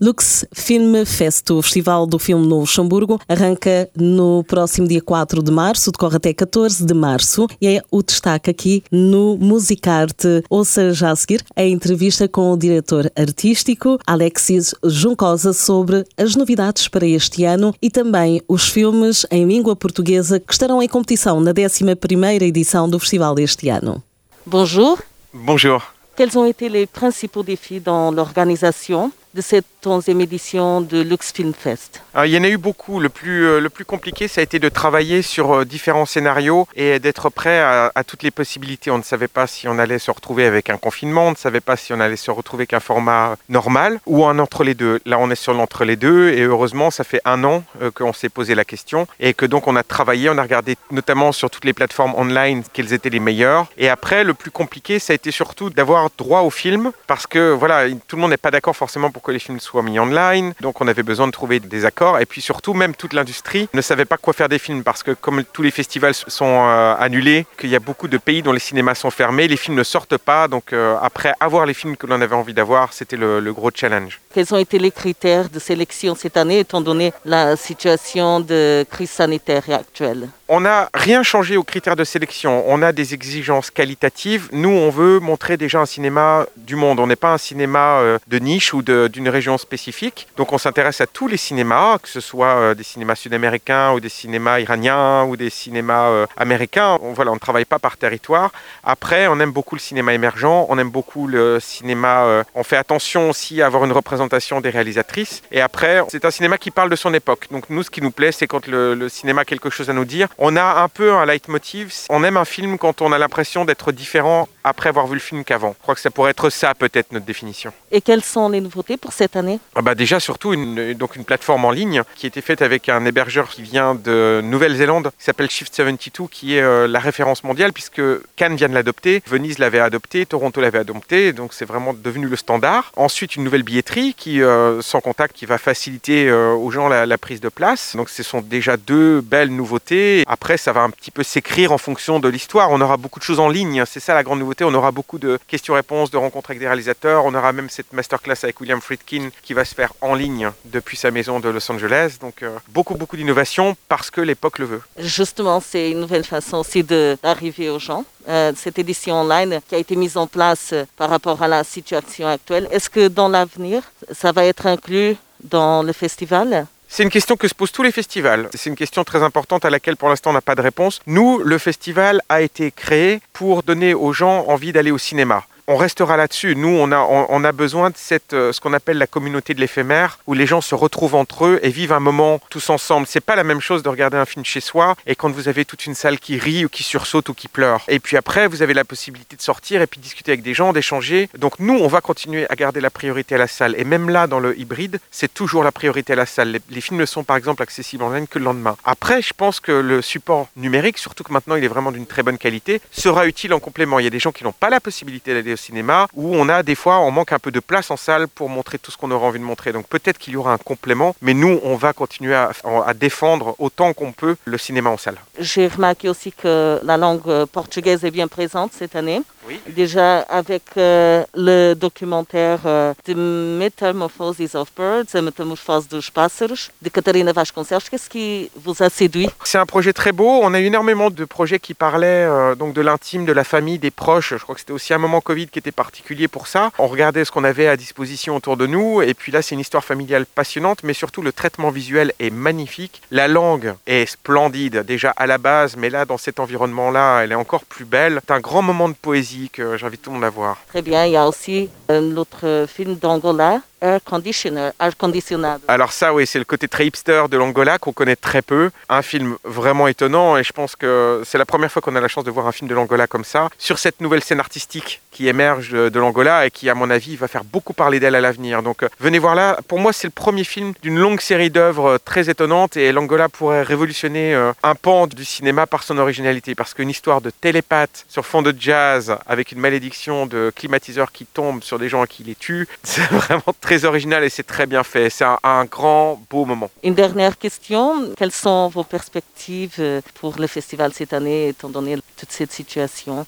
Lux Film Fest, o Festival do Filme no Luxemburgo, arranca no próximo dia 4 de março, decorre até 14 de março e é o destaque aqui no Musicarte. Ouça já a seguir a entrevista com o diretor artístico Alexis Juncosa sobre as novidades para este ano e também os filmes em língua portuguesa que estarão em competição na 11ª edição do festival deste ano. Bonjour. Bonjour. Quels ont été les principaux défis dans l'organisation de cette 11e édition de Lux Film Fest Il y en a eu beaucoup. Le plus, euh, le plus compliqué, ça a été de travailler sur euh, différents scénarios et d'être prêt à, toutes les possibilités. On ne savait pas si on allait se retrouver avec un confinement, on ne savait pas si on allait se retrouver avec un format normal ou un entre les deux. Là, on est sur l'entre les deux et heureusement, ça fait un an euh, qu'on s'est posé la question et que donc on a travaillé, on a regardé notamment sur toutes les plateformes online quels étaient les meilleurs. Et après, le plus compliqué, ça a été surtout d'avoir droit au film parce que voilà, tout le monde n'est pas d'accord forcément pour que les films soient mis online. Donc on avait besoin de trouver des accords. Et puis surtout, même toute l'industrie ne savait pas quoi faire des films parce que comme tous les festivals sont euh, annulés, qu'il y a beaucoup de pays dont les cinémas sont fermés, les films ne sortent pas. Donc euh, après avoir les films que l'on avait envie d'avoir, c'était le, le gros challenge. Quels ont été les critères de sélection cette année étant donné la situation de crise sanitaire actuelle? On n'a rien changé aux critères de sélection. On a des exigences qualitatives. Nous, on veut montrer déjà un cinéma du monde. On n'est pas un cinéma euh, de niche ou d'une région spécifique. Donc, on s'intéresse à tous les cinémas, que ce soit euh, des cinémas sud-américains ou des cinémas iraniens ou des cinémas euh, américains. On, voilà, on ne travaille pas par territoire. Après, on aime beaucoup le cinéma émergent. On aime beaucoup le cinéma. on fait attention aussi à avoir une représentation des réalisatrices. Et après, c'est un cinéma qui parle de son époque. Donc, nous, ce qui nous plaît, c'est quand le, le cinéma a quelque chose à nous dire on a un peu un leitmotiv. On aime un film quand on a l'impression d'être différent après avoir vu le film qu'avant. Je crois que ça pourrait être ça peut-être notre définition. Et quelles sont les nouveautés pour cette année? Ah bah Déjà surtout une, donc une plateforme en ligne qui a été faite avec un hébergeur qui vient de Nouvelle-Zélande qui s'appelle Shift 72 qui est euh, la référence mondiale puisque Cannes vient de l'adopter, Venise l'avait adopté, Toronto l'avait adopté donc c'est vraiment devenu le standard. Ensuite une nouvelle billetterie qui euh, sans contact qui va faciliter euh, aux gens la, la, prise de place. Donc ce sont déjà deux belles nouveautés après, ça va un petit peu s'écrire en fonction de l'histoire. On aura beaucoup de choses en ligne. C'est ça la grande nouveauté. On aura beaucoup de questions-réponses, de rencontres avec des réalisateurs. On aura même cette masterclass avec William Friedkin qui va se faire en ligne depuis sa maison de Los Angeles. Donc, euh, beaucoup, beaucoup d'innovation parce que l'époque le veut. Justement, c'est une nouvelle façon aussi d'arriver aux gens. Euh, cette édition online qui a été mise en place euh, par rapport à la situation actuelle. Est-ce que dans l'avenir, ça va être inclus dans le festival? C'est une question que se posent tous les festivals. C'est une question très importante à laquelle pour l'instant on n'a pas de réponse. Nous, le festival a été créé pour donner aux gens envie d'aller au cinéma on restera là-dessus. Nous, on a, besoin de euh, ce qu'on appelle la communauté de l'éphémère, où les gens se retrouvent entre eux et vivent un moment tous ensemble. C'est pas la même chose de regarder un film chez soi et quand vous avez toute une salle qui rit ou qui sursaute ou qui pleure. Et puis après, vous avez la possibilité de sortir et puis discuter avec des gens, d'échanger. Donc nous, on va continuer à garder la priorité à la salle. Et même là, dans le hybride, c'est toujours la priorité à la salle. Les, films ne sont par exemple accessibles en ligne que le lendemain. Après, je pense que le support numérique, surtout que maintenant il est vraiment d'une très bonne qualité, sera utile en complément. Il y a des gens qui n'ont pas la possibilité d'aller cinéma, où on a des fois, on manque un peu de place en salle pour montrer tout ce qu'on aura envie de montrer. Donc peut-être qu'il y aura un complément, mais nous, on va continuer à, à défendre autant qu'on peut le cinéma en salle. J'ai remarqué aussi que la langue portugaise est bien présente cette année. Oui. Déjà avec euh, le documentaire euh, The Metamorphoses of Birds, Métamorphose dos Pássaros, de Catarina Vasconcelos, qu'est-ce qui vous a séduit? C'est un projet très beau. On a eu énormément de projets qui parlaient euh, donc de l'intime, de la famille, des proches. Je crois que c'était aussi un moment Covid qui était particulier pour ça. On regardait ce qu'on avait à disposition autour de nous. Et puis là, c'est une histoire familiale passionnante, mais surtout le traitement visuel est magnifique. La langue est splendide déjà à la base, mais là, dans cet environnement-là, elle est encore plus belle. C'est un grand moment de poésie que j'invite tout le monde à voir. Très bien, il y a aussi un autre film d'Angola air conditioner, air. Alors ça, oui, c'est le côté très hipster de l'Angola qu'on connaît très peu. Un film vraiment étonnant et je pense que c'est la première fois qu'on a la chance de voir un film de l'Angola comme ça, sur cette nouvelle scène artistique qui émerge de l'Angola et qui, à mon avis, va faire beaucoup parler d'elle à l'avenir. Donc euh, venez voir là. Pour moi, c'est le premier film d'une longue série d'œuvres très étonnantes et l'Angola pourrait révolutionner euh, un pan du cinéma par son originalité. Parce qu'une histoire de télépathe sur fond de jazz avec une malédiction de climatiseur qui tombe sur des gens et qui les tue, c'est vraiment très original et c'est très bien fait. C'est un, un grand, beau moment. Une dernière question. Quelles sont vos perspectives euh, pour le festival cette année, étant donné toute cette situation?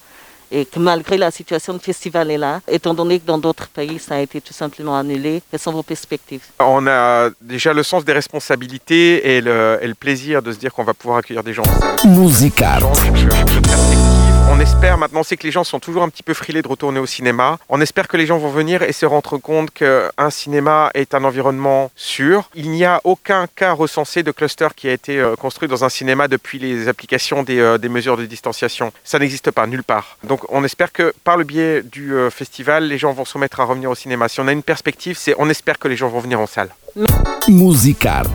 Et que malgré la situation, le festival est là, étant donné que dans d'autres pays, ça a été tout simplement annulé. Quelles sont vos perspectives? On a déjà le sens des responsabilités et le, et le plaisir de se dire qu'on va pouvoir accueillir des gens. Musical. On espère, maintenant, c'est que les gens sont toujours un petit peu frilés de retourner au cinéma. On espère que les gens vont venir et se rendre compte qu'un cinéma est un environnement sûr. Il n'y a aucun cas recensé de cluster qui a été euh, construit dans un cinéma depuis les applications des, euh, des mesures de distanciation. Ça n'existe pas, nulle part. Donc on espère que par le biais du euh, festival, les gens vont se remettre à revenir au cinéma. Si on a une perspective, c'est on espère que les gens vont venir en salle. Musicart.